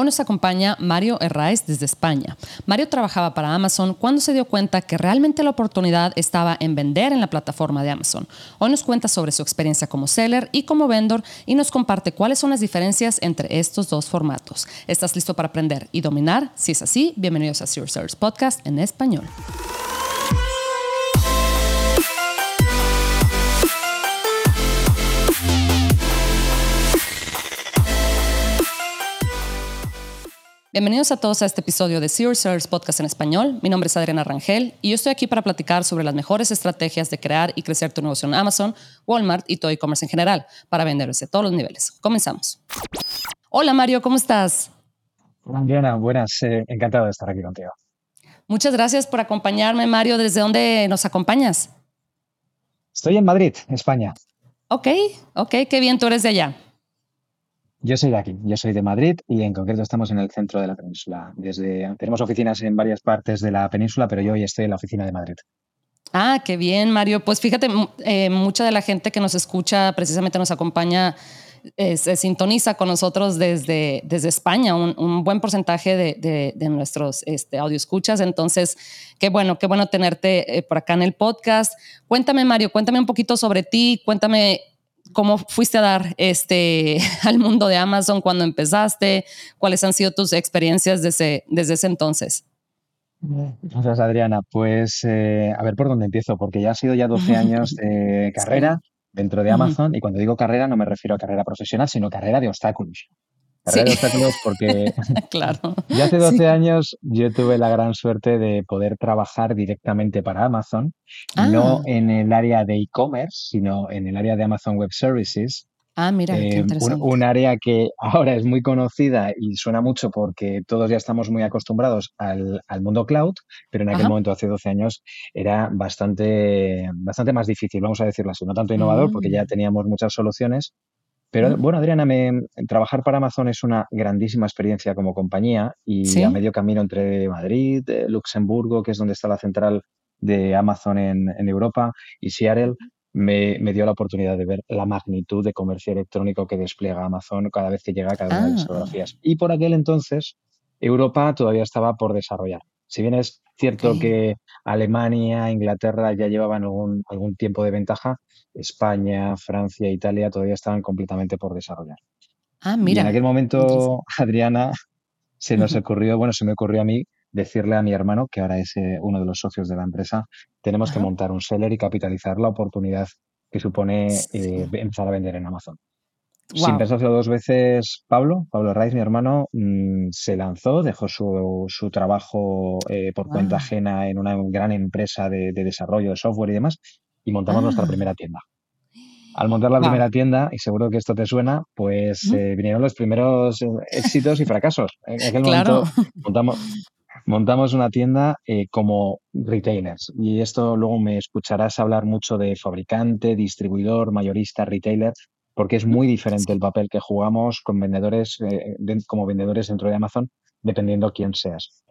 Hoy nos acompaña Mario Herráez desde España. Mario trabajaba para Amazon cuando se dio cuenta que realmente la oportunidad estaba en vender en la plataforma de Amazon. Hoy nos cuenta sobre su experiencia como seller y como vendor y nos comparte cuáles son las diferencias entre estos dos formatos. ¿Estás listo para aprender y dominar? Si es así, bienvenidos a Zero Sellers Podcast en español. Bienvenidos a todos a este episodio de Zero Sellers Podcast en español. Mi nombre es Adriana Rangel y yo estoy aquí para platicar sobre las mejores estrategias de crear y crecer tu negocio en Amazon, Walmart y todo e-commerce en general para vender desde todos los niveles. Comenzamos. Hola Mario, ¿cómo estás? Adriana, buenas. Eh, encantado de estar aquí contigo. Muchas gracias por acompañarme, Mario. ¿Desde dónde nos acompañas? Estoy en Madrid, España. Ok, ok, qué bien, tú eres de allá. Yo soy de aquí, yo soy de Madrid y en concreto estamos en el centro de la península. Tenemos oficinas en varias partes de la península, pero yo hoy estoy en la oficina de Madrid. Ah, qué bien, Mario. Pues fíjate, eh, mucha de la gente que nos escucha precisamente nos acompaña, eh, se sintoniza con nosotros desde, desde España, un, buen porcentaje de, de, nuestros este, audio escuchas. Entonces, qué bueno, qué bueno tenerte eh, por acá en el podcast. Cuéntame, Mario, cuéntame un poquito sobre ti, cuéntame cómo fuiste a dar este, al mundo de Amazon cuando empezaste, cuáles han sido tus experiencias desde, desde ese entonces. Gracias, Adriana. Pues eh, a ver por dónde empiezo, porque ya ha sido ya 12 años de carrera dentro de Amazon y cuando digo carrera no me refiero a carrera profesional, sino carrera de obstáculos carrera de obstáculos porque claro. ya hace 12 años yo tuve la gran suerte de poder trabajar directamente para Amazon, no ah. en el área de e-commerce, sino en el área de Amazon Web Services. Ah, mira, qué eh, interesante. Un, área que ahora es muy conocida y suena mucho porque todos ya estamos muy acostumbrados al, mundo cloud, pero en aquel momento, hace 12 años, era bastante, bastante más difícil, vamos a decirlo así, no tanto innovador porque ya mm. teníamos muchas soluciones, pero bueno, Adriana, me, trabajar para Amazon es una grandísima experiencia como compañía y a medio camino entre Madrid, eh, Luxemburgo, que es donde está la central de Amazon en, Europa, y Seattle, me, dio la oportunidad de ver la magnitud de comercio electrónico que despliega Amazon cada vez que llega a cada una de las ah. geografías. Y por aquel entonces, Europa todavía estaba por desarrollar. Si bien es cierto que Alemania, Inglaterra ya llevaban algún, algún tiempo de ventaja, España, Francia, Italia todavía estaban completamente por desarrollar. Ah, mira. Y en aquel momento, Adriana, se nos ocurrió, bueno, se me ocurrió a mí decirle a mi hermano, que ahora es eh, uno de los socios de la empresa, tenemos que montar un seller y capitalizar la oportunidad que supone eh, empezar a vender en Amazon. Sin pensárselo dos veces, Pablo, Pablo Raiz, mi hermano, mm, se lanzó, dejó su, su trabajo eh, por cuenta ajena en una gran empresa de, desarrollo de software y demás, y montamos nuestra ah. primera tienda. Al montar la primera tienda, y seguro que esto te suena, pues eh, vinieron los primeros eh, éxitos y fracasos. En aquel momento montamos, montamos una tienda como retailers. Y esto luego me escucharás hablar mucho de fabricante, distribuidor, mayorista, retailer, porque es muy diferente el papel que jugamos con vendedores, eh, como vendedores dentro de Amazon, dependiendo quién seas.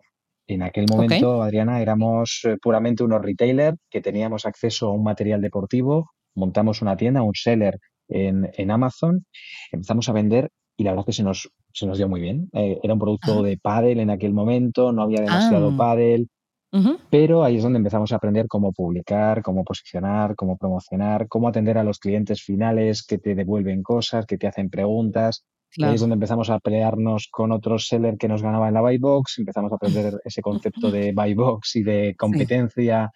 En aquel momento, Adriana, éramos eh, puramente unos retailer que teníamos acceso a un material deportivo, montamos una tienda, un seller en, Amazon, empezamos a vender y la verdad es que se nos, se nos dio muy bien. Eh, era un producto de pádel en aquel momento, no había demasiado ah. pádel, pero ahí es donde empezamos a aprender cómo publicar, cómo posicionar, cómo promocionar, cómo atender a los clientes finales que te devuelven cosas, que te hacen preguntas. Ahí es donde empezamos a pelearnos con otros sellers que nos ganaban en la buy box, empezamos a aprender ese concepto de buy box y de competencia.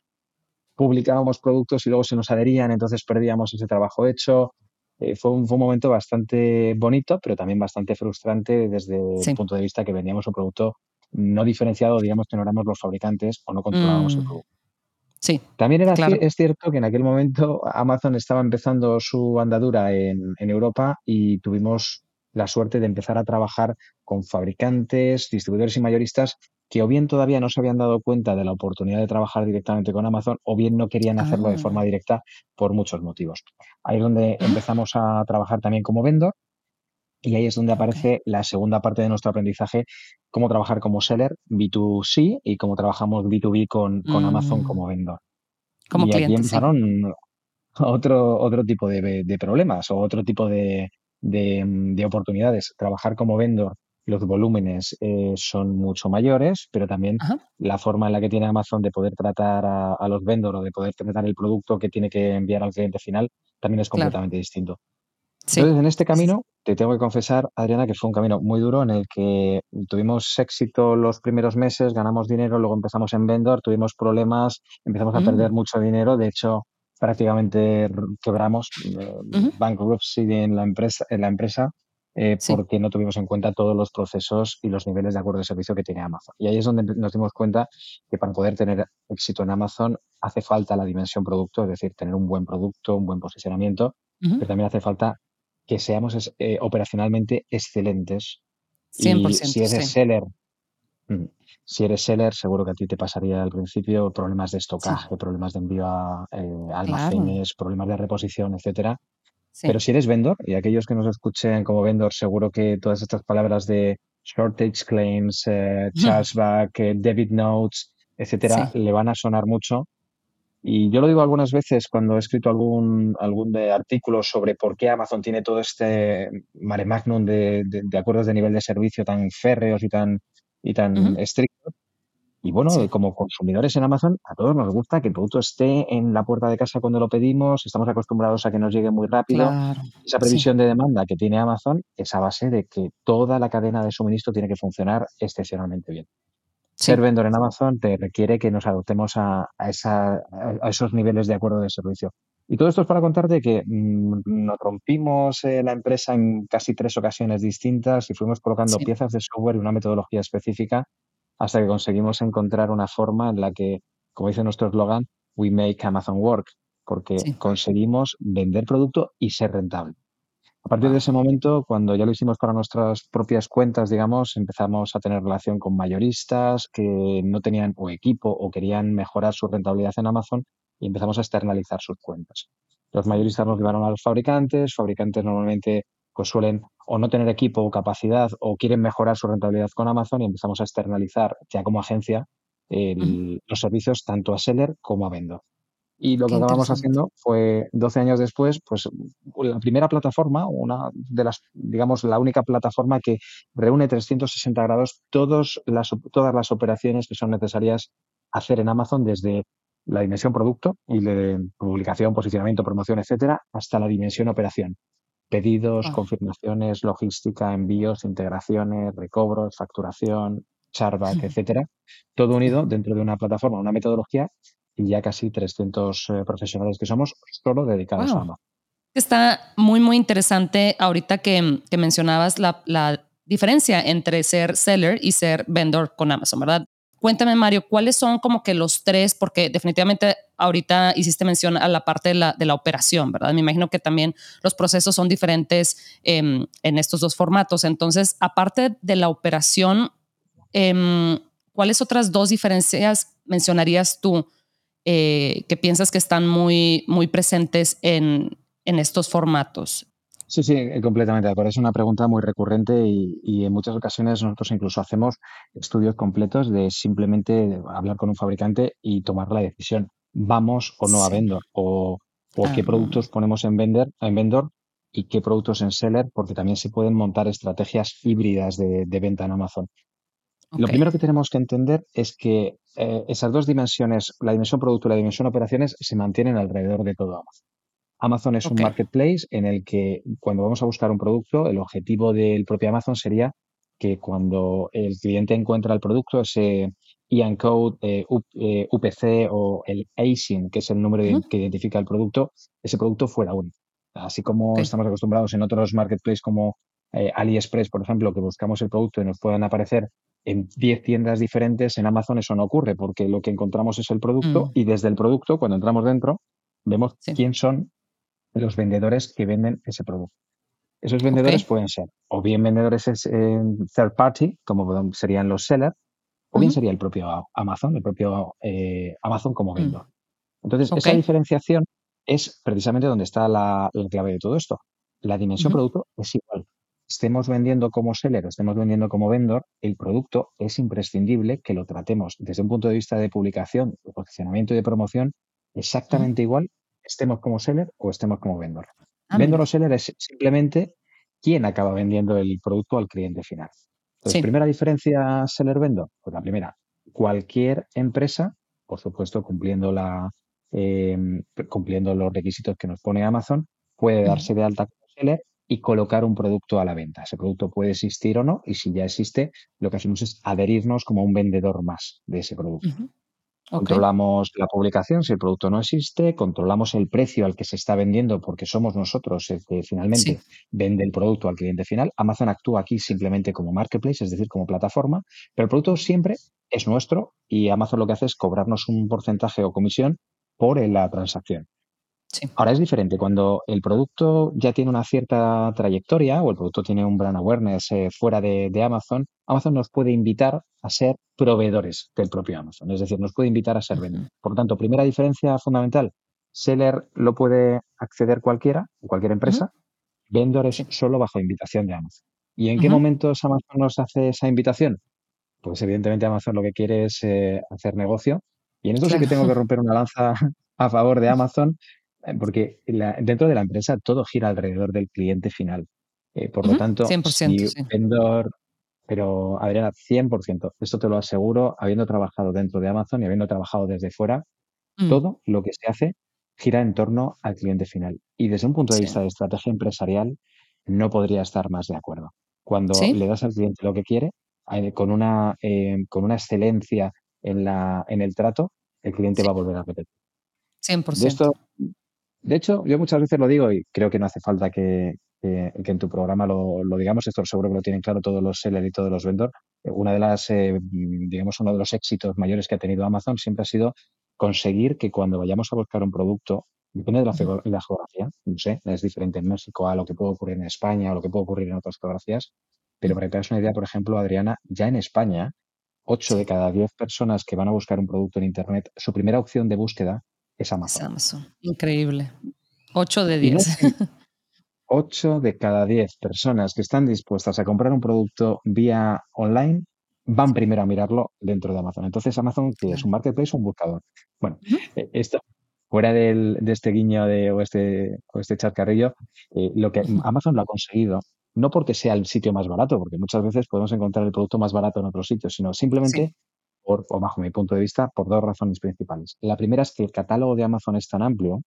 Publicábamos productos y luego se nos adherían, entonces perdíamos ese trabajo hecho. Eh, fue, un, fue, un, momento bastante bonito, pero también bastante frustrante desde el punto de vista que vendíamos un producto no diferenciado, digamos que no éramos los fabricantes o no controlábamos el mm. producto. Sí. También era es cierto que en aquel momento Amazon estaba empezando su andadura en, Europa y tuvimos la suerte de empezar a trabajar con fabricantes, distribuidores y mayoristas que o bien todavía no se habían dado cuenta de la oportunidad de trabajar directamente con Amazon o bien no querían hacerlo de forma ah. directa por muchos motivos. Ahí es donde empezamos a trabajar también como vendor y ahí es donde aparece la segunda parte de nuestro aprendizaje, cómo trabajar como seller B2C y cómo trabajamos B2B con, con Amazon mm. como vendedor. Como y aquí empezaron otro, otro tipo de, problemas o otro tipo de, de, oportunidades. Trabajar como vendor los volúmenes eh, son mucho mayores, pero también la forma en la que tiene Amazon de poder tratar a, los vendors o de poder tratar el producto que tiene que enviar al cliente final también es completamente distinto. Entonces, en este camino, te tengo que confesar, Adriana, que fue un camino muy duro en el que tuvimos éxito los primeros meses, ganamos dinero, luego empezamos en vendor, tuvimos problemas, empezamos a perder mm. mucho dinero. De hecho, prácticamente quebramos, eh, bankruptcy en la empresa, en la empresa eh, porque no tuvimos en cuenta todos los procesos y los niveles de acuerdo de servicio que tiene Amazon. Y ahí es donde nos dimos cuenta que para poder tener éxito en Amazon hace falta la dimensión producto, es decir, tener un buen producto, un buen posicionamiento, pero también hace falta que seamos eh, operacionalmente excelentes. 100%, y si eres seller, mm, si eres seller, seguro que a ti te pasaría al principio problemas de estocaje, problemas de envío a eh, almacenes, problemas de reposición, etcétera. Pero si eres vendor, y aquellos que nos escuchen como vendor, seguro que todas estas palabras de shortage claims, eh, chargeback, debit notes, etcétera, le van a sonar mucho y yo lo digo algunas veces cuando he escrito algún, algún de artículo sobre por qué Amazon tiene todo este mare magnum de, de, acuerdos de nivel de servicio tan férreos y tan, y tan estrictos. Y bueno, como consumidores en Amazon, a todos nos gusta que el producto esté en la puerta de casa cuando lo pedimos, estamos acostumbrados a que nos llegue muy rápido. Esa previsión de demanda que tiene Amazon es a base de que toda la cadena de suministro tiene que funcionar excepcionalmente bien. Ser vendor en Amazon te requiere que nos adoptemos a, esos niveles de acuerdo de servicio. Y todo esto es para contarte que mm, nos rompimos eh, la empresa en casi tres ocasiones distintas y fuimos colocando piezas de software y una metodología específica hasta que conseguimos encontrar una forma en la que, como dice nuestro eslogan, we make Amazon work, porque conseguimos vender producto y ser rentable. A partir de ese momento, cuando ya lo hicimos para nuestras propias cuentas, digamos, empezamos a tener relación con mayoristas que no tenían o equipo o querían mejorar su rentabilidad en Amazon y empezamos a externalizar sus cuentas. Los mayoristas nos llevaron a los fabricantes, fabricantes normalmente pues suelen o no tener equipo o capacidad o quieren mejorar su rentabilidad con Amazon y empezamos a externalizar ya como agencia los servicios tanto a seller como a vendor. Y lo que acabamos haciendo fue 12 años después, pues la primera plataforma, una de las, digamos, la única plataforma que reúne 360 grados todos las, todas las operaciones que son necesarias hacer en Amazon desde la dimensión producto y de publicación, posicionamiento, promoción, etcétera, hasta la dimensión operación. Pedidos, confirmaciones, logística, envíos, integraciones, recobros, facturación, charback, etcétera. Todo unido dentro de una plataforma, una metodología y ya casi 300 eh, profesionales que somos solo dedicados a Amazon. Está muy, muy interesante ahorita que, que mencionabas la, la, diferencia entre ser seller y ser vendor con Amazon, ¿verdad? Cuéntame, Mario, ¿cuáles son como que los tres? Porque definitivamente ahorita hiciste mención a la parte de la, de la operación, ¿verdad? Me imagino que también los procesos son diferentes em, en estos dos formatos. Entonces, aparte de la operación, em, ¿cuáles otras dos diferencias mencionarías tú eh, que piensas que están muy, muy presentes en, en estos formatos? Sí, sí, completamente de acuerdo. Es una pregunta muy recurrente y, en muchas ocasiones nosotros incluso hacemos estudios completos de simplemente hablar con un fabricante y tomar la decisión. ¿Vamos o no a vendor? O, qué ah. productos ponemos en, vender, en vendor y qué productos en seller, porque también se pueden montar estrategias híbridas de, de venta en Amazon. Lo primero que tenemos que entender es que eh, esas dos dimensiones, la dimensión producto y la dimensión operaciones, se mantienen alrededor de todo Amazon. Amazon es un marketplace en el que cuando vamos a buscar un producto, el objetivo del propio Amazon sería que cuando el cliente encuentra el producto, ese IAN code, eh, UPC eh, o el ASIN, que es el número que identifica el producto, ese producto fuera único. Así como estamos acostumbrados en otros marketplaces como AliExpress, por ejemplo, que buscamos el producto y nos puedan aparecer en 10 tiendas diferentes, en Amazon eso no ocurre porque lo que encontramos es el producto mm. y desde el producto, cuando entramos dentro, vemos quién son los vendedores que venden ese producto. Esos vendedores pueden ser o bien vendedores en third party, como serían los sellers, o bien sería el propio Amazon, el propio eh, Amazon como mm. vendedor. Entonces, esa diferenciación es precisamente donde está la, clave de todo esto. La dimensión producto es igual estemos vendiendo como seller o estemos vendiendo como vendor, el producto es imprescindible que lo tratemos desde un punto de vista de publicación, de posicionamiento y de promoción exactamente igual, estemos como seller o estemos como vendor. Ah, vendor o seller es simplemente quién acaba vendiendo el producto al cliente final. Entonces, primera diferencia seller-vendor. Pues la primera, cualquier empresa, por supuesto, cumpliendo, la, eh, cumpliendo los requisitos que nos pone Amazon, puede darse de alta como seller y colocar un producto a la venta. Ese producto puede existir o no, y si ya existe, lo que hacemos es adherirnos como un vendedor más de ese producto. Controlamos la publicación si el producto no existe, controlamos el precio al que se está vendiendo porque somos nosotros el que finalmente vende el producto al cliente final. Amazon actúa aquí simplemente como marketplace, es decir, como plataforma, pero el producto siempre es nuestro y Amazon lo que hace es cobrarnos un porcentaje o comisión por la transacción. Ahora es diferente. Cuando el producto ya tiene una cierta trayectoria o el producto tiene un brand awareness eh, fuera de, Amazon, Amazon nos puede invitar a ser proveedores del propio Amazon. Es decir, nos puede invitar a ser vendedor. Por lo tanto, primera diferencia fundamental, seller lo puede acceder cualquiera, cualquier empresa. Vendor es solo bajo invitación de Amazon. ¿Y en qué momentos Amazon nos hace esa invitación? Pues evidentemente Amazon lo que quiere es eh, hacer negocio. Y en esto sí que tengo que romper una lanza a favor de Amazon eh, porque dentro de la empresa todo gira alrededor del cliente final. Eh, por lo tanto, 100%, vendor, pero Adriana, 100%, esto te lo aseguro, habiendo trabajado dentro de Amazon y habiendo trabajado desde fuera, mm. todo lo que se hace gira en torno al cliente final. Y desde un punto de vista de estrategia empresarial, no podría estar más de acuerdo. Cuando le das al cliente lo que quiere, eh, con una, con una excelencia en, la, en el trato, el cliente va a volver a repetir. 100%. De esto, de hecho, yo muchas veces lo digo y creo que no hace falta que, en tu programa lo, digamos, esto seguro que lo tienen claro todos los sellers y todos los vendors. Una de las, eh, digamos, uno de los éxitos mayores que ha tenido Amazon siempre ha sido conseguir que cuando vayamos a buscar un producto, depende de la, geografía, no sé, es diferente en México a lo que puede ocurrir en España o lo que puede ocurrir en otras geografías, pero para que te hagas una idea, por ejemplo, Adriana, ya en España, 8 de cada 10 personas que van a buscar un producto en Internet, su primera opción de búsqueda es Amazon. Increíble. 8 de 10. 8 de cada 10 personas que están dispuestas a comprar un producto vía online van primero a mirarlo dentro de Amazon. Entonces, Amazon, que es un marketplace o un buscador. Bueno, eh, esto, fuera de este guiño de, o, este, o este charcarrillo, eh, lo que Amazon lo ha conseguido, no porque sea el sitio más barato, porque muchas veces podemos encontrar el producto más barato en otros sitios, sino simplemente por, o bajo mi punto de vista, por dos razones principales. La primera es que el catálogo de Amazon es tan amplio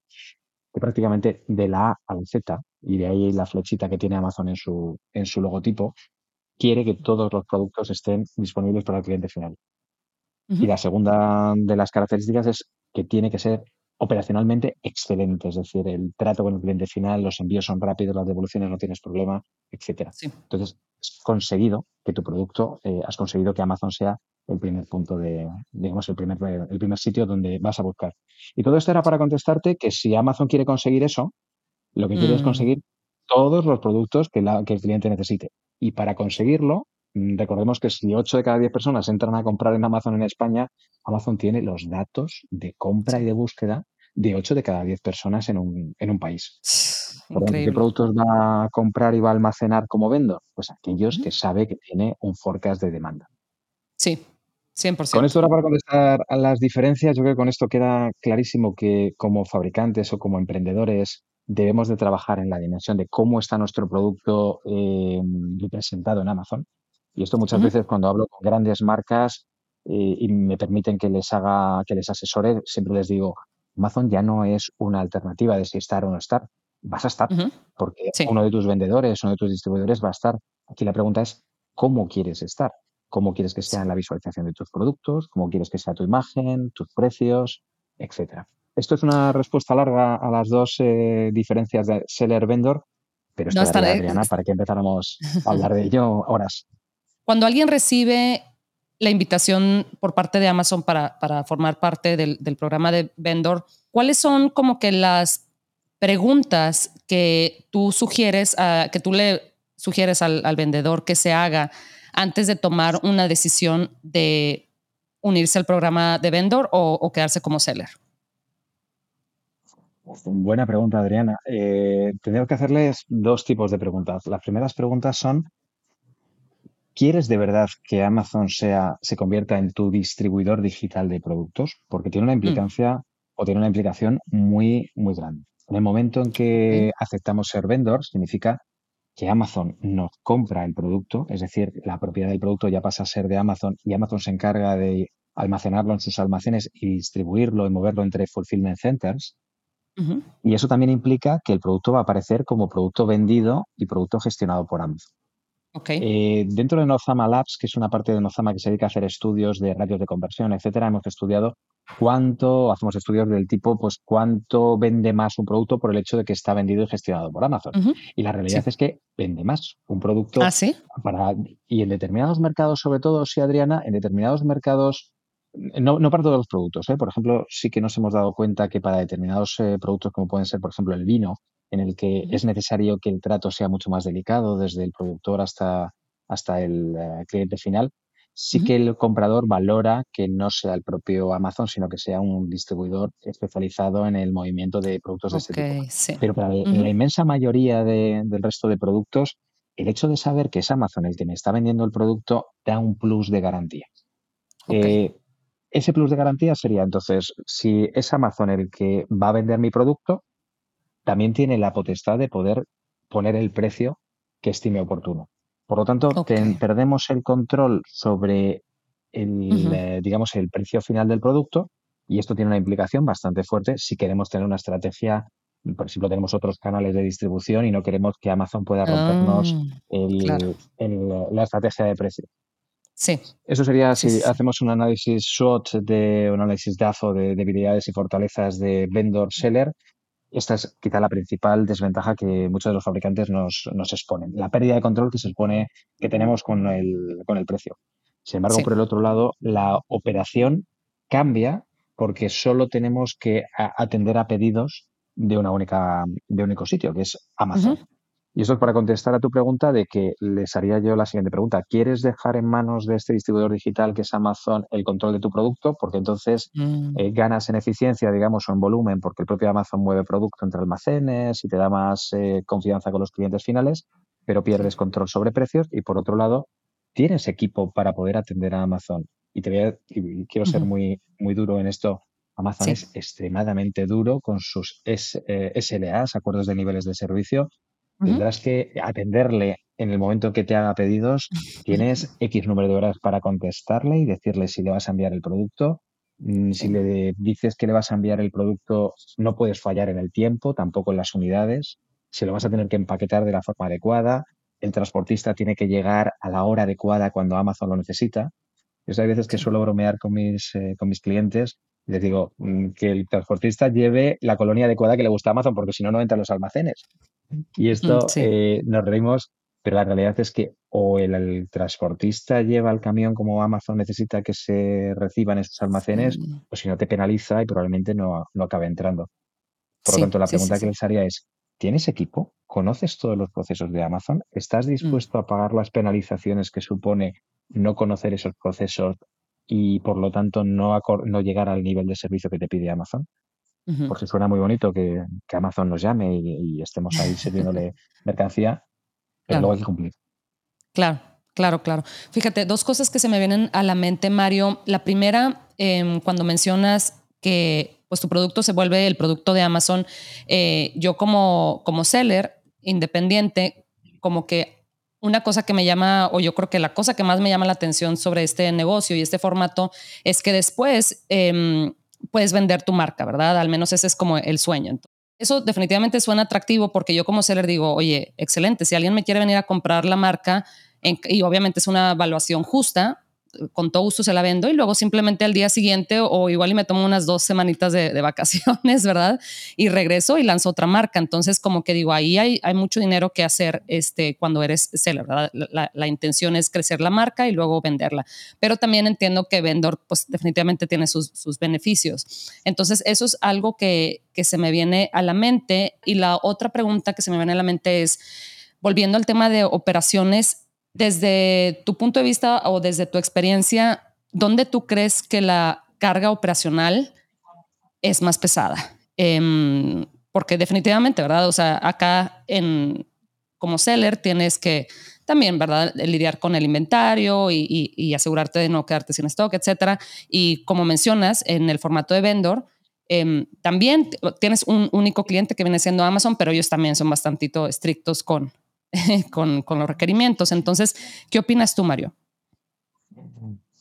que prácticamente de la A a la Z, y de ahí la flechita que tiene Amazon en su, en su logotipo, quiere que todos los productos estén disponibles para el cliente final. Y la segunda de las características es que tiene que ser operacionalmente excelente, es decir, el trato con el cliente final, los envíos son rápidos, las devoluciones no tienes problema, etcétera. Entonces, has conseguido que tu producto, eh, has conseguido que Amazon sea el primer punto de, digamos, el primer, el primer sitio donde vas a buscar. Y todo esto era para contestarte que si Amazon quiere conseguir eso, lo que quiere es mm. conseguir todos los productos que, que el cliente necesite. Y para conseguirlo, recordemos que si 8 de cada 10 personas entran a comprar en Amazon en España, Amazon tiene los datos de compra y de búsqueda de 8 de cada 10 personas en un, en un país. ¿Qué productos va a comprar y va a almacenar como vendo? Pues aquellos que sabe que tiene un forecast de demanda. Sí, 100%. Con esto ahora para contestar a las diferencias, yo creo que con esto queda clarísimo que como fabricantes o como emprendedores debemos de trabajar en la dimensión de cómo está nuestro producto eh, representado en Amazon. Y esto muchas veces cuando hablo con grandes marcas eh, y me permiten que les haga, que les asesore, siempre les digo, Amazon ya no es una alternativa de si estar o no estar. Vas a estar, porque uno de tus vendedores, uno de tus distribuidores va a estar. Aquí la pregunta es, ¿cómo quieres estar? cómo quieres que sea la visualización de tus productos, cómo quieres que sea tu imagen, tus precios, etcétera. Esto es una respuesta larga a las dos eh, diferencias de seller-vendor, pero no, Adriana, para que empezáramos a hablar de ello horas. Cuando alguien recibe la invitación por parte de Amazon para, formar parte del, programa de vendor, ¿cuáles son como que las preguntas que tú sugieres, que tú le sugieres al, vendedor que se haga antes de tomar una decisión de unirse al programa de vendor o, quedarse como seller? Buena pregunta, Adriana. Eh, que hacerles dos tipos de preguntas. Las primeras preguntas son, ¿quieres de verdad que Amazon sea, se convierta en tu distribuidor digital de productos? Porque tiene una mm. implicancia o tiene una implicación muy, muy grande. En el momento en que aceptamos ser vendor, significa que Amazon nos compra el producto, es decir, la propiedad del producto ya pasa a ser de Amazon y Amazon se encarga de almacenarlo en sus almacenes y distribuirlo y moverlo entre fulfillment centers. Y eso también implica que el producto va a aparecer como producto vendido y producto gestionado por Amazon. Eh, dentro de Nozama Labs, que es una parte de Nozama que se dedica a hacer estudios de radios de conversión, etcétera, hemos estudiado cuánto, hacemos estudios del tipo, pues cuánto vende más un producto por el hecho de que está vendido y gestionado por Amazon. Y la realidad es que vende más un producto. ¿Ah, sí? Para, y en determinados mercados, sobre todo, sí, Adriana, en determinados mercados no, no, para todos los productos. ¿eh? Por ejemplo, sí que nos hemos dado cuenta que para determinados eh, productos, como pueden ser, por ejemplo, el vino, en el que es necesario que el trato sea mucho más delicado, desde el productor hasta, hasta el eh, cliente final, sí que el comprador valora que no sea el propio Amazon, sino que sea un distribuidor especializado en el movimiento de productos de este tipo. Pero para la inmensa mayoría del resto de productos, el hecho de saber que es Amazon el que me está vendiendo el producto da un plus de garantía. Ese plus de garantía sería entonces, si es Amazon el que va a vender mi producto, también tiene la potestad de poder poner el precio que estime oportuno. Por lo tanto, perdemos el control sobre el, eh, digamos, el precio final del producto y esto tiene una implicación bastante fuerte si queremos tener una estrategia, por ejemplo, tenemos otros canales de distribución y no queremos que Amazon pueda rompernos ah, la estrategia de precio. Sí. Eso sería si hacemos un análisis SWOT de un análisis DAFO de debilidades y fortalezas de vendor seller. Esta es quizá la principal desventaja que muchos de los fabricantes nos, nos exponen. La pérdida de control que se supone que tenemos con el, con el precio. Sin embargo, por el otro lado, la operación cambia porque solo tenemos que atender a pedidos de una única, de un único sitio, que es Amazon. Y eso es para contestar a tu pregunta de que les haría yo la siguiente pregunta. ¿Quieres dejar en manos de este distribuidor digital que es Amazon el control de tu producto? Porque entonces mm. eh, ganas en eficiencia, digamos, o en volumen, porque el propio Amazon mueve producto entre almacenes y te da más eh, confianza con los clientes finales, pero pierdes control sobre precios. Y por otro lado, tienes equipo para poder atender a Amazon. Y te voy a, quiero ser muy, muy duro en esto. Amazon es extremadamente duro con sus SLAs, eh, acuerdos de niveles de servicio, Tendrás que atenderle en el momento que te haga pedidos. Tienes X número de horas para contestarle y decirle si le vas a enviar el producto. Mm, si le dices que le vas a enviar el producto, no puedes fallar en el tiempo, tampoco en las unidades. Si lo vas a tener que empaquetar de la forma adecuada, el transportista tiene que llegar a la hora adecuada cuando Amazon lo necesita. Eso hay veces que suelo bromear con mis, eh, con mis clientes y les digo mm, que el transportista lleve la colonia adecuada que le gusta a Amazon, porque si no, no entra en los almacenes. Y esto mm, eh, nos reímos, pero la realidad es que o el, transportista lleva el camión como Amazon necesita que se reciban esos almacenes, o si no te penaliza y probablemente no, no acabe entrando. Por lo tanto, la pregunta que les haría es, ¿tienes equipo? ¿Conoces todos los procesos de Amazon? ¿Estás mm. dispuesto a pagar las penalizaciones que supone no conocer esos procesos y por lo tanto no, no llegar al nivel de servicio que te pide Amazon? Porque suena muy bonito que, Amazon nos llame y, estemos ahí sirviéndole mercancía, pero luego hay que cumplir. Claro, claro, claro. Fíjate, dos cosas que se me vienen a la mente, Mario. La primera, em, cuando mencionas que pues, tu producto se vuelve el producto de Amazon, eh, yo como, como seller independiente, como que una cosa que me llama, o yo creo que la cosa que más me llama la atención sobre este negocio y este formato es que después em, puedes vender tu marca, ¿verdad? Al menos ese es como el sueño. eso definitivamente suena atractivo porque yo como seller digo, oye, excelente, si alguien me quiere venir a comprar la marca, y obviamente es una evaluación justa, con todo gusto se la vendo y luego simplemente al día siguiente o igual y me tomo unas dos semanitas de, vacaciones, ¿verdad? Y regreso y lanzo otra marca. Entonces, como que digo, ahí hay, hay mucho dinero que hacer este, cuando eres seller, ¿verdad? La, intención es crecer la marca y luego venderla. Pero también entiendo que vendor, pues definitivamente tiene sus, sus beneficios. Entonces, eso es algo que, que se me viene a la mente. Y la otra pregunta que se me viene a la mente es, volviendo al tema de operaciones, desde tu punto de vista o desde tu experiencia, ¿dónde tú crees que la carga operacional es más pesada? Em, porque definitivamente, ¿verdad? O sea, acá en, como seller tienes que también, ¿verdad? Lidiar con el inventario y, asegurarte de no quedarte sin stock, etcétera. Y como mencionas, en el formato de vendor, em, también tienes un único cliente que viene siendo Amazon, pero ellos también son bastante estrictos con, con, los requerimientos. Entonces, ¿qué opinas tú, Mario?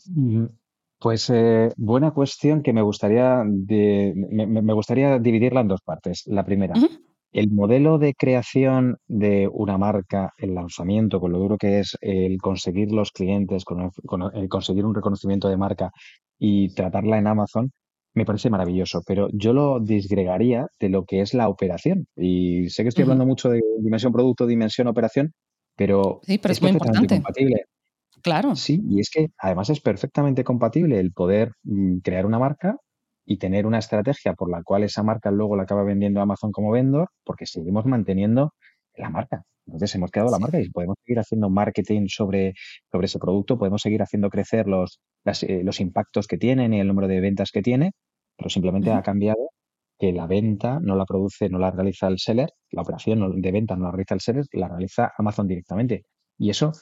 Mm, pues eh, buena cuestión que me gustaría, me, gustaría dividirla en dos partes. La primera, el modelo de creación de una marca, el lanzamiento, con lo duro que es el conseguir los clientes, con el, conseguir un reconocimiento de marca y tratarla en Amazon, me parece maravilloso, pero yo lo disgregaría de lo que es la operación. Y sé que estoy hablando mucho de dimensión producto, dimensión operación, pero, sí, pero es, muy importante. compatible. Claro. Sí, y es que además es perfectamente compatible el poder mm, crear una marca y tener una estrategia por la cual esa marca luego la acaba vendiendo Amazon como vendor, porque seguimos manteniendo la marca. Entonces hemos creado la marca y podemos seguir haciendo marketing sobre, sobre ese producto, podemos seguir haciendo crecer los, eh, los impactos que tienen y el número de ventas que tiene, pero simplemente ha cambiado que la venta no la produce, no la realiza el seller, la operación de venta no la realiza el seller, la realiza Amazon directamente. Y eso,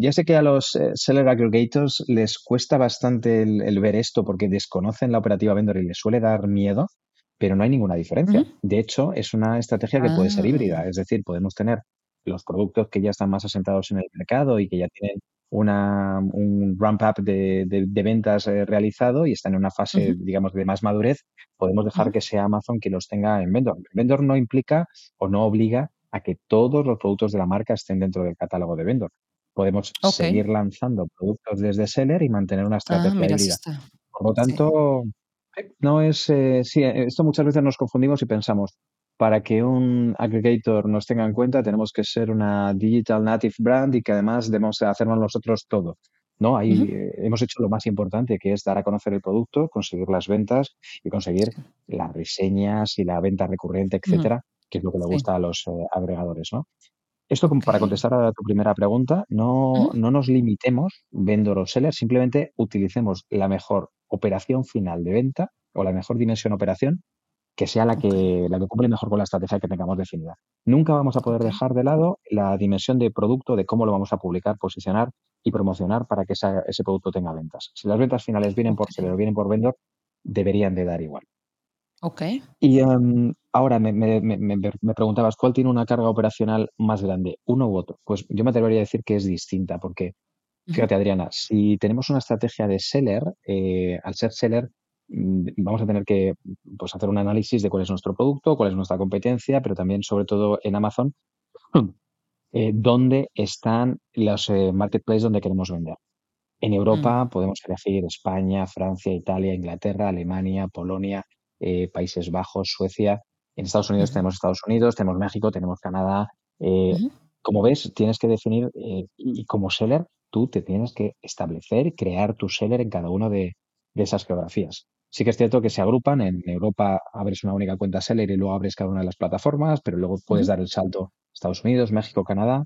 ya sé que a los eh, seller aggregators les cuesta bastante el, ver esto porque desconocen la operativa vendor y les suele dar miedo, pero no hay ninguna diferencia. De hecho, es una estrategia que puede ser híbrida, ah. es decir, podemos tener los productos que ya están más asentados en el mercado y que ya tienen una, un ramp-up de, ventas eh, realizado y están en una fase, digamos, de más madurez, podemos dejar que sea Amazon quien los tenga en vendor. El vendor no implica o no obliga a que todos los productos de la marca estén dentro del catálogo de vendor. Podemos seguir lanzando productos desde seller y mantener una ah, estrategia híbrida. Por lo tanto, no es. Eh, sí, eh, esto muchas veces nos confundimos y pensamos, para que un aggregator nos tenga en cuenta, tenemos que ser una digital native brand y que además debemos hacernos nosotros todo. ¿no? Ahí hemos hecho lo más importante, que es dar a conocer el producto, conseguir las ventas y conseguir las reseñas y la venta recurrente, etcétera, que es lo que le gusta a los eh, agregadores, ¿no? Esto como para contestar a tu primera pregunta, no, no nos limitemos vendor o seller, simplemente utilicemos la mejor operación final de venta o la mejor dimensión operación que sea la que, la que cumple mejor con la estrategia que tengamos definida. Nunca vamos a poder dejar de lado la dimensión de producto, de cómo lo vamos a publicar, posicionar y promocionar para que ese producto tenga ventas. Si las ventas finales vienen por seller o vienen por vendor, deberían de dar igual. Ok. Y em, ahora me, preguntabas, ¿cuál tiene una carga operacional más grande, uno u otro? Pues yo me atrevería a decir que es distinta, porque fíjate, Adriana, si tenemos una estrategia de seller, eh, al ser seller, vamos a tener que pues, hacer un análisis de cuál es nuestro producto, cuál es nuestra competencia, pero también, sobre todo en Amazon, eh, dónde están los eh, marketplaces donde queremos vender. En mm. Europa podemos elegir España, Francia, Italia, Inglaterra, Alemania, Polonia, eh, Países Bajos, Suecia. En Estados Unidos tenemos Estados Unidos, tenemos México, tenemos Canadá. Como ves, tienes que definir, y como seller, tú te tienes que establecer, crear tu seller en cada una de, esas geografías. Sí que es cierto que se agrupan. En Europa abres una única cuenta seller y luego abres cada una de las plataformas, pero luego puedes dar el salto Estados Unidos, México, Canadá.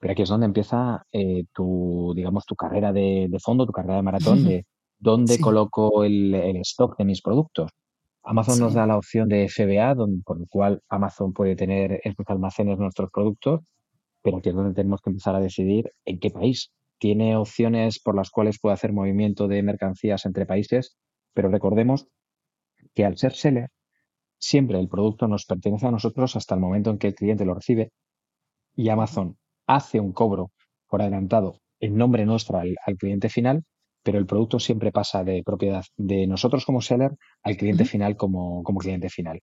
Pero aquí es donde empieza tu, digamos, tu carrera de, fondo, tu carrera de maratón, de dónde coloco el, stock de mis productos. Amazon nos da la opción de FBA, donde, por el cual Amazon puede tener en sus almacenes nuestros productos, pero aquí es donde tenemos que empezar a decidir en qué país. Tiene opciones por las cuales puede hacer movimiento de mercancías entre países, pero recordemos que al ser seller, siempre el producto nos pertenece a nosotros hasta el momento en que el cliente lo recibe y Amazon hace un cobro por adelantado en nombre nuestro al cliente final pero el producto siempre pasa de propiedad de nosotros como seller al cliente final como, como, cliente final.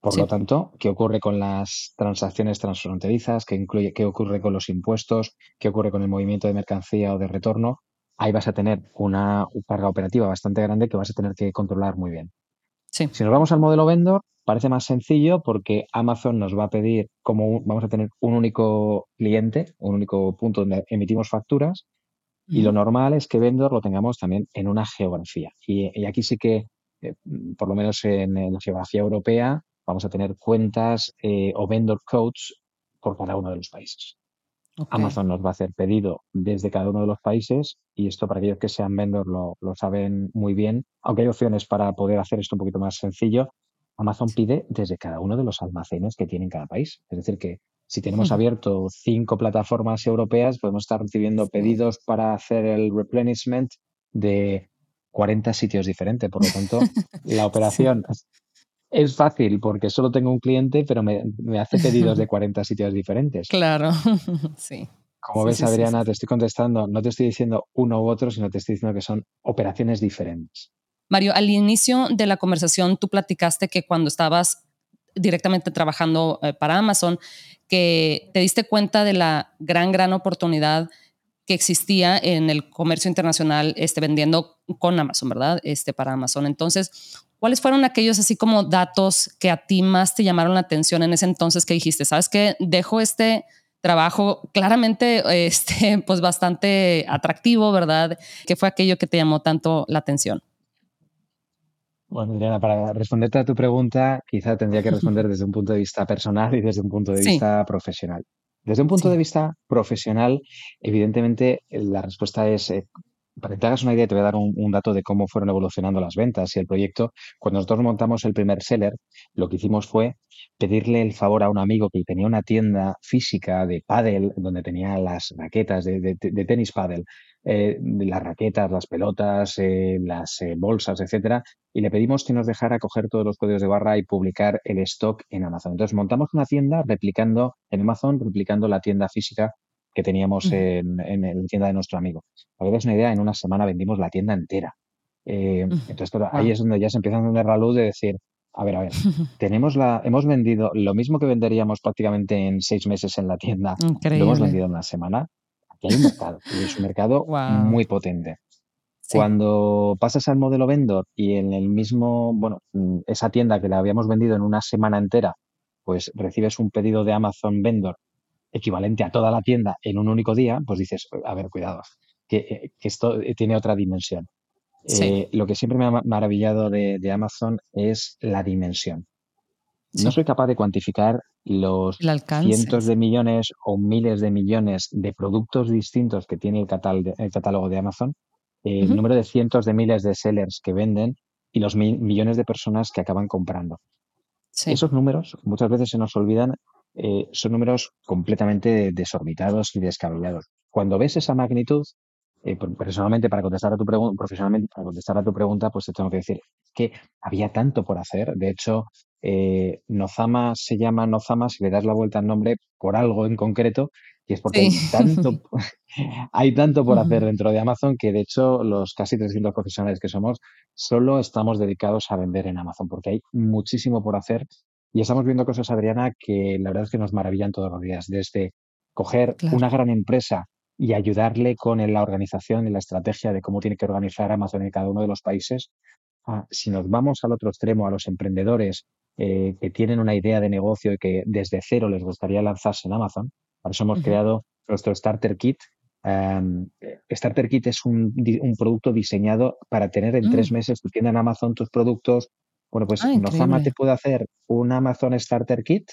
Por lo tanto, ¿qué ocurre con las transacciones transfronterizas? ¿Qué, incluye, ¿Qué ocurre con los impuestos? ¿Qué ocurre con el movimiento de mercancía o de retorno? Ahí vas a tener una carga operativa bastante grande que vas a tener que controlar muy bien. Si nos vamos al modelo vendor, parece más sencillo porque Amazon nos va a pedir como vamos a tener un único cliente, un único punto donde emitimos facturas y lo normal es que vendor lo tengamos también en una geografía. Y, aquí sí que, eh, por lo menos en, la geografía europea, vamos a tener cuentas eh, o vendor codes por cada uno de los países. Amazon nos va a hacer pedido desde cada uno de los países y esto para aquellos que sean vendor lo, lo saben muy bien. Aunque hay opciones para poder hacer esto un poquito más sencillo, Amazon pide desde cada uno de los almacenes que tiene en cada país. Es decir, que si tenemos abierto cinco plataformas europeas, podemos estar recibiendo pedidos para hacer el replenishment de 40 sitios diferentes. Por lo tanto, la operación, Es fácil porque solo tengo un cliente, pero me, hace pedidos de 40 sitios diferentes. Claro, sí. Como ves, Adriana, te estoy contestando, no te estoy diciendo uno u otro, sino te estoy diciendo que son operaciones diferentes. Mario, al inicio de la conversación tú platicaste que cuando estabas directamente trabajando eh, para Amazon, que te diste cuenta de la gran, gran oportunidad que existía en el comercio internacional este, vendiendo con Amazon, ¿verdad? Este, para Amazon. Entonces, ¿cuáles fueron aquellos así como datos que a ti más te llamaron la atención en ese entonces que dijiste, sabes qué, dejo este trabajo claramente este, pues bastante atractivo, ¿verdad? ¿Qué fue aquello que te llamó tanto la atención? Bueno, Adriana, para responderte a tu pregunta, quizá tendría que responder desde un punto de vista personal y desde un punto de vista profesional. Desde un punto de vista profesional, evidentemente la respuesta es, eh, para que te hagas una idea, te voy a dar un, dato de cómo fueron evolucionando las ventas y el proyecto. Cuando nosotros montamos el primer seller, lo que hicimos fue pedirle el favor a un amigo que tenía una tienda física de pádel, donde tenía las raquetas de, tenis pádel, eh, las raquetas, las pelotas, eh, las eh, bolsas, etcétera, y le pedimos que nos dejara coger todos los códigos de barra y publicar el stock en Amazon. Entonces montamos una tienda replicando en Amazon, replicando la tienda física que teníamos en, en, la tienda de nuestro amigo. Para que una idea, en una semana vendimos la tienda entera. entonces, ahí es donde ya se empieza a encender la luz de decir, a ver, a ver. Tenemos la, hemos vendido lo mismo que venderíamos prácticamente en seis meses en la tienda. Lo hemos vendido en una semana. Aquí hay un mercado. Y es un mercado muy potente. Cuando pasas al modelo vendor y en el mismo, bueno, mm, esa tienda que la habíamos vendido en una semana entera, pues recibes un pedido de Amazon vendor equivalente a toda la tienda en un único día, pues dices, a ver, cuidado, que, eh, que esto tiene otra dimensión. Eh, lo que siempre me ha maravillado de, Amazon es la dimensión. No soy capaz de cuantificar los cientos de millones o miles de millones de productos distintos que tiene el, catálogo de Amazon, el número de cientos de miles de sellers que venden y los millones de personas que acaban comprando. Esos números muchas veces se nos olvidan, eh, son números completamente desorbitados y descabellados. Cuando ves esa magnitud, eh, personalmente, para contestar a tu pregunta, profesionalmente, para contestar a tu pregunta, pues te tengo que decir que había tanto por hacer. De hecho, eh, Nozama se llama Nozama si le das la vuelta al nombre por algo en concreto, y es porque hay tanto, hay tanto por hacer dentro de Amazon que, de hecho, los casi 300 profesionales que somos, solo estamos dedicados a vender en Amazon, porque hay muchísimo por hacer. Y estamos viendo cosas, Adriana, que la verdad es que nos maravillan todos los días. Desde coger una gran empresa y ayudarle con la organización y la estrategia de cómo tiene que organizar Amazon en cada uno de los países. Ah, si nos vamos al otro extremo, a los emprendedores eh, que tienen una idea de negocio y que desde cero les gustaría lanzarse en Amazon, por eso hemos creado nuestro Starter Kit. Starter Kit es un, producto diseñado para tener en tres mm. meses tu tienda en Amazon tus productos. Bueno, pues ah, Nozama te puede hacer un Amazon Starter Kit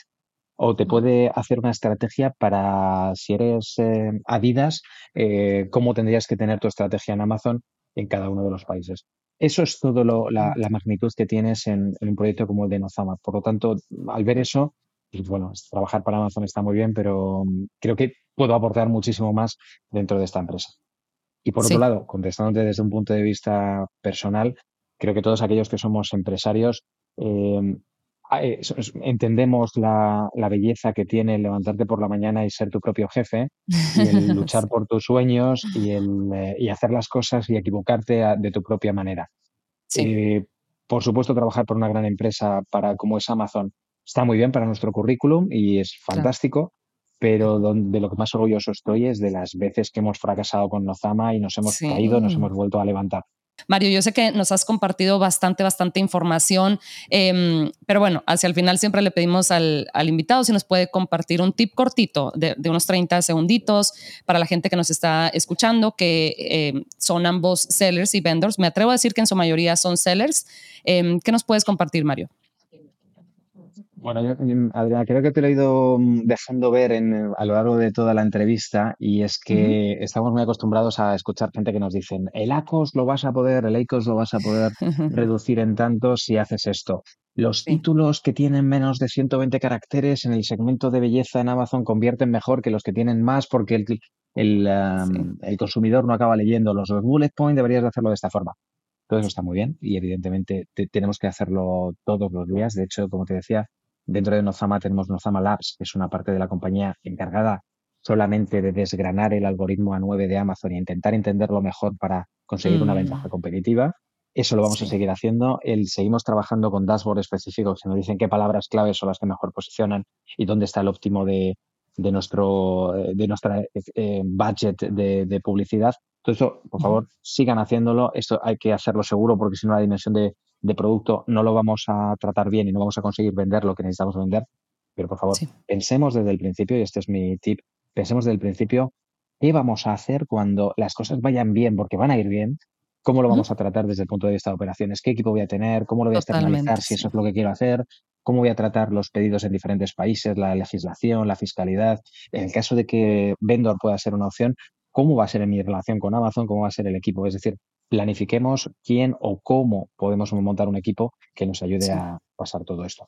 o te puede hacer una estrategia para, si eres eh, Adidas, eh, cómo tendrías que tener tu estrategia en Amazon en cada uno de los países. Eso es todo la, magnitud que tienes en, un proyecto como el de Nozama. Por lo tanto, al ver eso, pues bueno, trabajar para Amazon está muy bien, pero mm, creo que puedo aportar muchísimo más dentro de esta empresa. Y por otro lado, contestándote desde un punto de vista personal, creo que todos aquellos que somos empresarios eh, Ah, eh, entendemos la, belleza que tiene levantarte por la mañana y ser tu propio jefe, y el luchar por tus sueños y, el, eh, y hacer las cosas y equivocarte de tu propia manera. Eh, por supuesto, trabajar por una gran empresa para, como es Amazon está muy bien para nuestro currículum y es fantástico, pero de lo que más orgulloso estoy es de las veces que hemos fracasado con Nozama y nos hemos caído, nos hemos vuelto a levantar. Mario, yo sé que nos has compartido bastante, bastante información, em, pero bueno, hacia el final siempre le pedimos al, invitado si nos puede compartir un tip cortito de, unos 30 segunditos para la gente que nos está escuchando, que em, son ambos sellers y vendors. Me atrevo a decir que en su mayoría son sellers. Em, ¿Qué nos puedes compartir, Mario? Bueno, yo, Adriana, creo que te lo he ido mm, dejando ver en, a lo largo de toda la entrevista y es que estamos muy acostumbrados a escuchar gente que nos dicen, el ACOS lo vas a poder, el ACOS lo vas a poder reducir en tanto si haces esto. Los títulos que tienen menos de 120 caracteres en el segmento de belleza en Amazon convierten mejor que los que tienen más porque el, el, el consumidor no acaba leyendo los, bullet points, deberías de hacerlo de esta forma. Todo eso está muy bien y evidentemente tenemos que hacerlo todos los días. De hecho, como te decía, dentro de Nozama tenemos Nozama Labs, que es una parte de la compañía encargada solamente de desgranar el algoritmo A9 de Amazon e intentar entenderlo mejor para conseguir una mm. ventaja competitiva. Eso lo vamos a seguir haciendo. El, seguimos trabajando con dashboards específicos que nos dicen qué palabras claves son las que mejor posicionan y dónde está el óptimo de, de nuestro de nuestra eh, budget de, publicidad. Todo eso, por favor, sigan haciéndolo. Esto hay que hacerlo seguro porque si no la dimensión de, producto no lo vamos a tratar bien y no vamos a conseguir vender lo que necesitamos vender. Pero por favor, pensemos desde el principio, y este es mi tip, pensemos desde el principio qué vamos a hacer cuando las cosas vayan bien, porque van a ir bien, cómo lo vamos a tratar desde el punto de vista de operaciones, qué equipo voy a tener, cómo lo voy a externalizar, si eso es lo que quiero hacer, cómo voy a tratar los pedidos en diferentes países, la legislación, la fiscalidad. En el caso de que vendor pueda ser una opción, cómo va a ser en mi relación con Amazon, cómo va a ser el equipo. Es decir, planifiquemos quién o cómo podemos montar un equipo que nos ayude a pasar todo esto.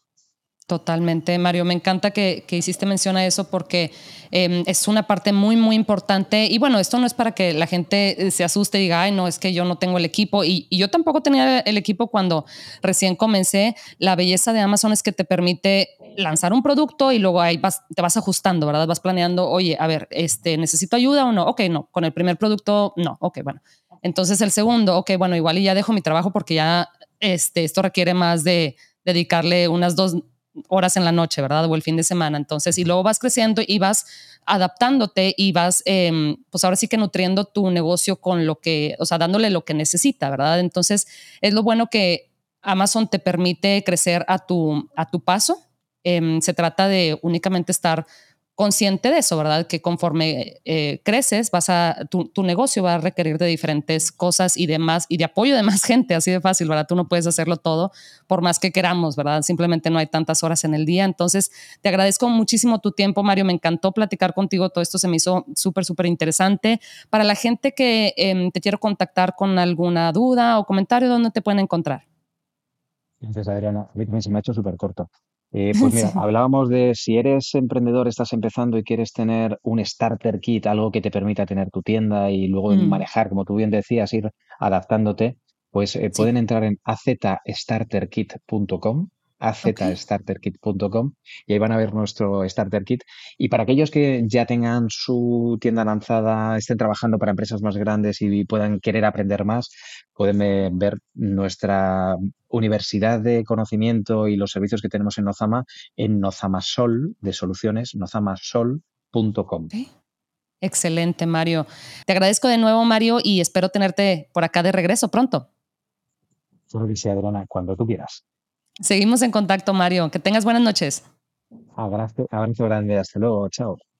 Totalmente, Mario. Me encanta que, hiciste mención a eso porque em, es una parte muy, muy importante. Y bueno, esto no es para que la gente eh, se asuste y diga, ay, no, es que yo no tengo el equipo. Y, yo tampoco tenía el equipo cuando recién comencé. La belleza de Amazon es que te permite lanzar un producto y luego ahí vas, te vas ajustando, ¿verdad? Vas planeando, oye, a ver, este, ¿necesito ayuda o no? Ok, no. Con el primer producto, no. Ok, bueno. Entonces el segundo, ok, bueno, igual y ya dejo mi trabajo porque ya este, esto requiere más de dedicarle unas dos horas en la noche, ¿verdad? O el fin de semana. Entonces, y luego vas creciendo y vas adaptándote y vas, em, pues ahora sí que nutriendo tu negocio con lo que, o sea, dándole lo que necesita, ¿verdad? Entonces, es lo bueno que Amazon te permite crecer a tu, a tu paso. Em, se trata de únicamente estar consciente de eso, ¿verdad? Que conforme eh, creces, vas a, tu, negocio va a requerir de diferentes cosas y de más, y de apoyo de más gente, así de fácil, ¿verdad? Tú no puedes hacerlo todo por más que queramos, ¿verdad? Simplemente no hay tantas horas en el día. Entonces, te agradezco muchísimo tu tiempo, Mario. Me encantó platicar contigo. Todo esto se me hizo súper, súper interesante. Para la gente que em, te quiero contactar con alguna duda o comentario, ¿dónde te pueden encontrar? Gracias, Adriana. A mí se me ha hecho súper corto. Eh, pues mira, hablábamos de si eres emprendedor, estás empezando y quieres tener un starter kit, algo que te permita tener tu tienda y luego mm. manejar, como tú bien decías, ir adaptándote, pues eh, pueden entrar en azstarterkit.com azstarterkit.com y ahí van a ver nuestro starter kit. Y para aquellos que ya tengan su tienda lanzada, estén trabajando para empresas más grandes y puedan querer aprender más, pueden ver nuestra universidad de conocimiento y los servicios que tenemos en Nozama en Nozamasol de soluciones, nozamasol.com. Excelente, Mario. Te agradezco de nuevo, Mario, y espero tenerte por acá de regreso pronto. Solo que Adriana, cuando tú quieras. Seguimos en contacto, Mario. Que tengas buenas noches. Abrazo, abrazo grande. Hasta luego. Chao.